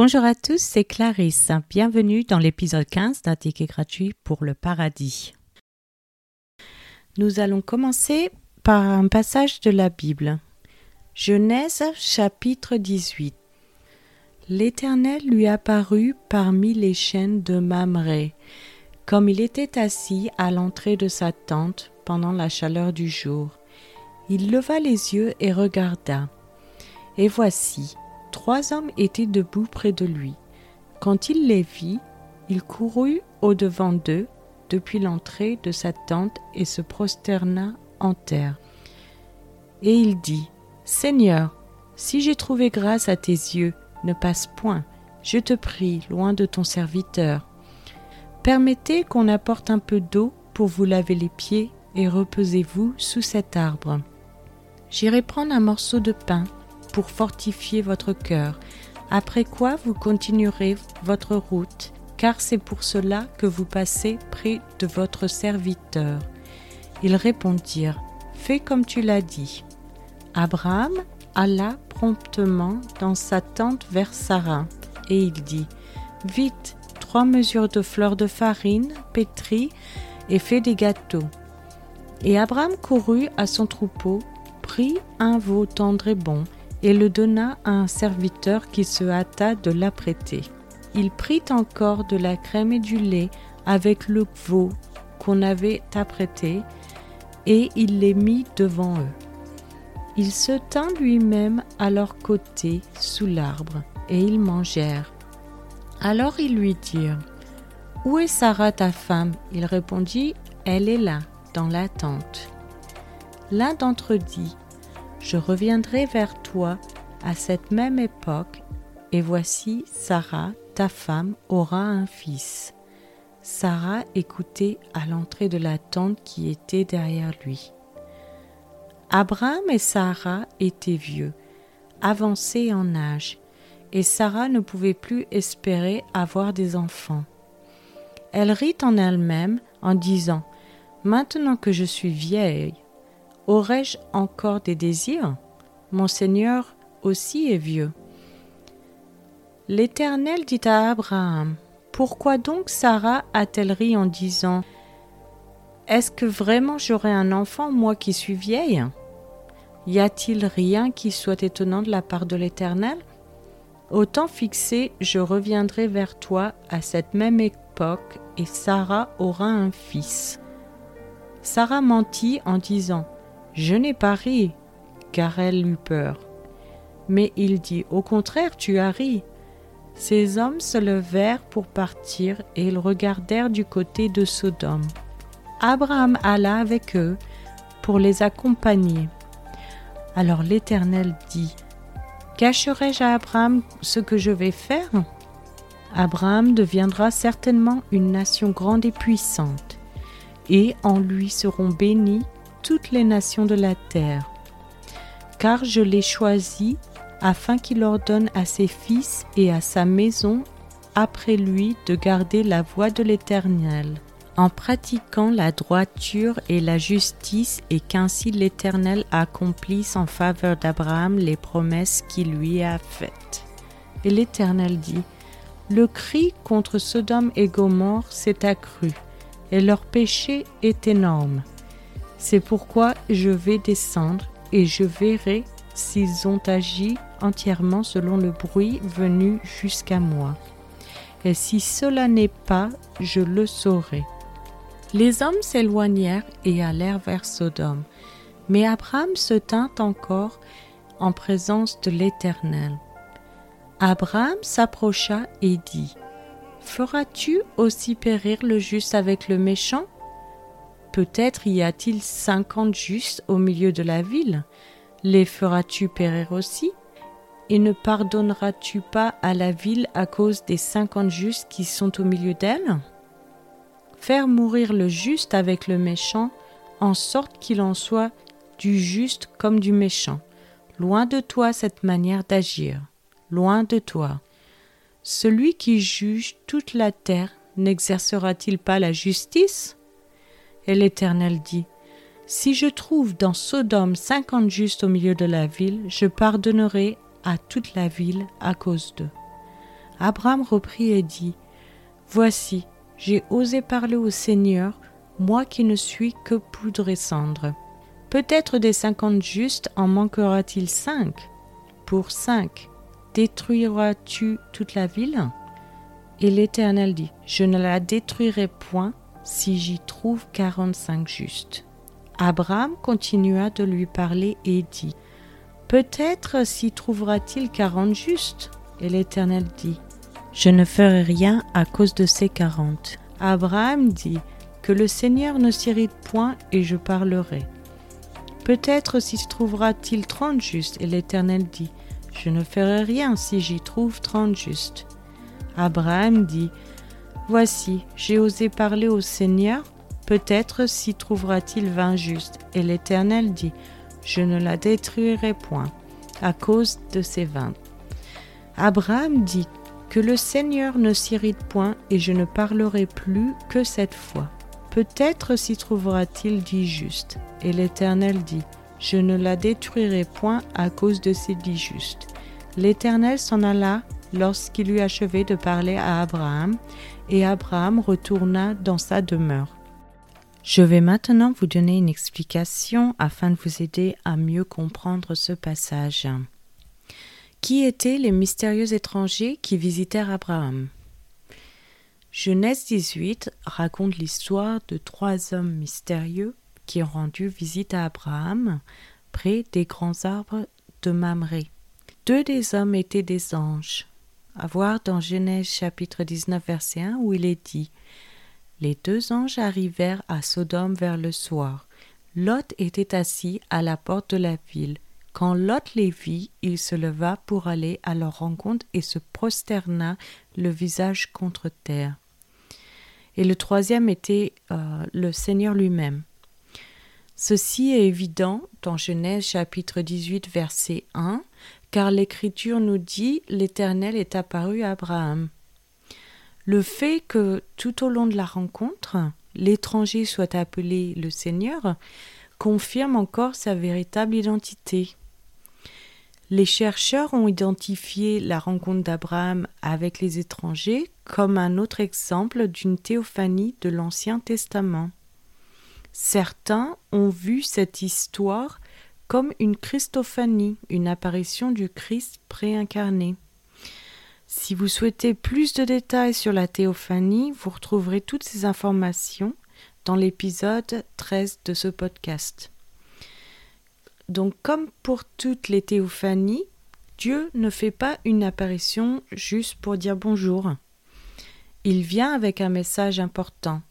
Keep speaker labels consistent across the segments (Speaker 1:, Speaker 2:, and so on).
Speaker 1: Bonjour à tous, c'est Clarisse. Bienvenue dans l'épisode 15 d'un ticket gratuit pour le paradis. Nous allons commencer par un passage de la Bible. Genèse chapitre 18. L'Éternel lui apparut parmi les chaînes de Mamré, comme il était assis à l'entrée de sa tente pendant la chaleur du jour. Il leva les yeux et regarda. Et voici, Trois hommes étaient debout près de lui. Quand il les vit, il courut au-devant d'eux depuis l'entrée de sa tente et se prosterna en terre. Et il dit, Seigneur, si j'ai trouvé grâce à tes yeux, ne passe point, je te prie, loin de ton serviteur. Permettez qu'on apporte un peu d'eau pour vous laver les pieds et reposez-vous sous cet arbre. J'irai prendre un morceau de pain pour fortifier votre cœur, après quoi vous continuerez votre route, car c'est pour cela que vous passez près de votre serviteur. Ils répondirent, Fais comme tu l'as dit. Abraham alla promptement dans sa tente vers Sarah, et il dit, Vite, trois mesures de fleurs de farine pétrie et fais des gâteaux. Et Abraham courut à son troupeau, prit un veau tendre et bon, et le donna à un serviteur qui se hâta de l'apprêter. Il prit encore de la crème et du lait avec le veau qu'on avait apprêté, et il les mit devant eux. Il se tint lui-même à leur côté sous l'arbre, et ils mangèrent. Alors ils lui dirent Où est Sarah ta femme? Il répondit Elle est là, dans la tente. L'un d'entre eux dit je reviendrai vers toi à cette même époque, et voici Sarah, ta femme, aura un fils. Sarah écoutait à l'entrée de la tente qui était derrière lui. Abraham et Sarah étaient vieux, avancés en âge, et Sarah ne pouvait plus espérer avoir des enfants. Elle rit en elle-même en disant Maintenant que je suis vieille, Aurais-je encore des désirs? Mon Seigneur aussi est vieux. L'Éternel dit à Abraham, Pourquoi donc Sarah a-t-elle ri en disant, Est-ce que vraiment j'aurai un enfant, moi qui suis vieille? Y a-t-il rien qui soit étonnant de la part de l'Éternel? Au temps fixé, je reviendrai vers toi à cette même époque, et Sarah aura un fils. Sarah mentit en disant, je n'ai pas ri, car elle eut peur. Mais il dit, Au contraire, tu as ri. Ces hommes se levèrent pour partir et ils regardèrent du côté de Sodome. Abraham alla avec eux pour les accompagner. Alors l'Éternel dit, Cacherai-je à Abraham ce que je vais faire? Abraham deviendra certainement une nation grande et puissante, et en lui seront bénis toutes les nations de la terre. Car je l'ai choisi afin qu'il ordonne à ses fils et à sa maison après lui de garder la voie de l'Éternel, en pratiquant la droiture et la justice, et qu'ainsi l'Éternel accomplisse en faveur d'Abraham les promesses qu'il lui a faites. Et l'Éternel dit, Le cri contre Sodome et Gomorre s'est accru, et leur péché est énorme. C'est pourquoi je vais descendre et je verrai s'ils ont agi entièrement selon le bruit venu jusqu'à moi. Et si cela n'est pas, je le saurai. Les hommes s'éloignèrent et allèrent vers Sodome. Mais Abraham se tint encore en présence de l'Éternel. Abraham s'approcha et dit, Feras-tu aussi périr le juste avec le méchant? Peut-être y a-t-il cinquante justes au milieu de la ville? Les feras-tu périr aussi? Et ne pardonneras-tu pas à la ville à cause des cinquante justes qui sont au milieu d'elle? Faire mourir le juste avec le méchant, en sorte qu'il en soit du juste comme du méchant. Loin de toi cette manière d'agir, loin de toi. Celui qui juge toute la terre n'exercera-t-il pas la justice? Et l'Éternel dit, Si je trouve dans Sodome cinquante justes au milieu de la ville, je pardonnerai à toute la ville à cause d'eux. Abraham reprit et dit, Voici, j'ai osé parler au Seigneur, moi qui ne suis que poudre et cendre. Peut-être des cinquante justes en manquera-t-il cinq Pour cinq, détruiras-tu toute la ville? Et l'Éternel dit, Je ne la détruirai point si j'y trouve quarante-cinq justes. Abraham continua de lui parler et dit, Peut-être s'y trouvera-t-il quarante justes? Et l'Éternel dit, Je ne ferai rien à cause de ces quarante. Abraham dit, Que le Seigneur ne s'irrite point et je parlerai. Peut-être s'y trouvera-t-il trente justes Et l'Éternel dit, Je ne ferai rien si j'y trouve trente justes. Abraham dit, Voici, j'ai osé parler au Seigneur, peut-être s'y trouvera-t-il vingt justes. Et l'Éternel dit, Je ne la détruirai point à cause de ces vingt. Abraham dit, Que le Seigneur ne s'irrite point, et je ne parlerai plus que cette fois. Peut-être s'y trouvera-t-il dix justes. Et l'Éternel dit, Je ne la détruirai point à cause de ces dix justes. L'Éternel s'en alla lorsqu'il eut achevé de parler à Abraham, et Abraham retourna dans sa demeure. Je vais maintenant vous donner une explication afin de vous aider à mieux comprendre ce passage. Qui étaient les mystérieux étrangers qui visitèrent Abraham? Genèse 18 raconte l'histoire de trois hommes mystérieux qui ont rendu visite à Abraham près des grands arbres de Mamré. Deux des hommes étaient des anges, à voir dans Genèse chapitre 19 verset 1 où il est dit Les deux anges arrivèrent à Sodome vers le soir. Lot était assis à la porte de la ville. Quand Lot les vit, il se leva pour aller à leur rencontre et se prosterna le visage contre terre. Et le troisième était euh, le Seigneur lui-même. Ceci est évident dans Genèse chapitre 18 verset 1 car l'Écriture nous dit l'Éternel est apparu à Abraham. Le fait que tout au long de la rencontre, l'étranger soit appelé le Seigneur confirme encore sa véritable identité. Les chercheurs ont identifié la rencontre d'Abraham avec les étrangers comme un autre exemple d'une théophanie de l'Ancien Testament. Certains ont vu cette histoire comme une Christophanie, une apparition du Christ préincarné. Si vous souhaitez plus de détails sur la théophanie, vous retrouverez toutes ces informations dans l'épisode 13 de ce podcast. Donc comme pour toutes les théophanies, Dieu ne fait pas une apparition juste pour dire bonjour. Il vient avec un message important.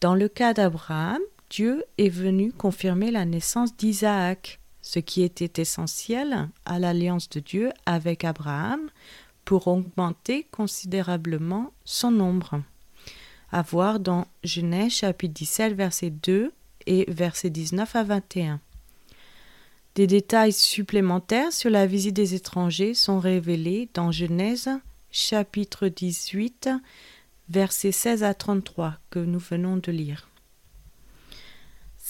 Speaker 1: Dans le cas d'Abraham, Dieu est venu confirmer la naissance d'Isaac ce qui était essentiel à l'alliance de Dieu avec Abraham pour augmenter considérablement son nombre. À voir dans Genèse chapitre 17 verset 2 et verset 19 à 21. Des détails supplémentaires sur la visite des étrangers sont révélés dans Genèse chapitre 18 verset 16 à 33 que nous venons de lire.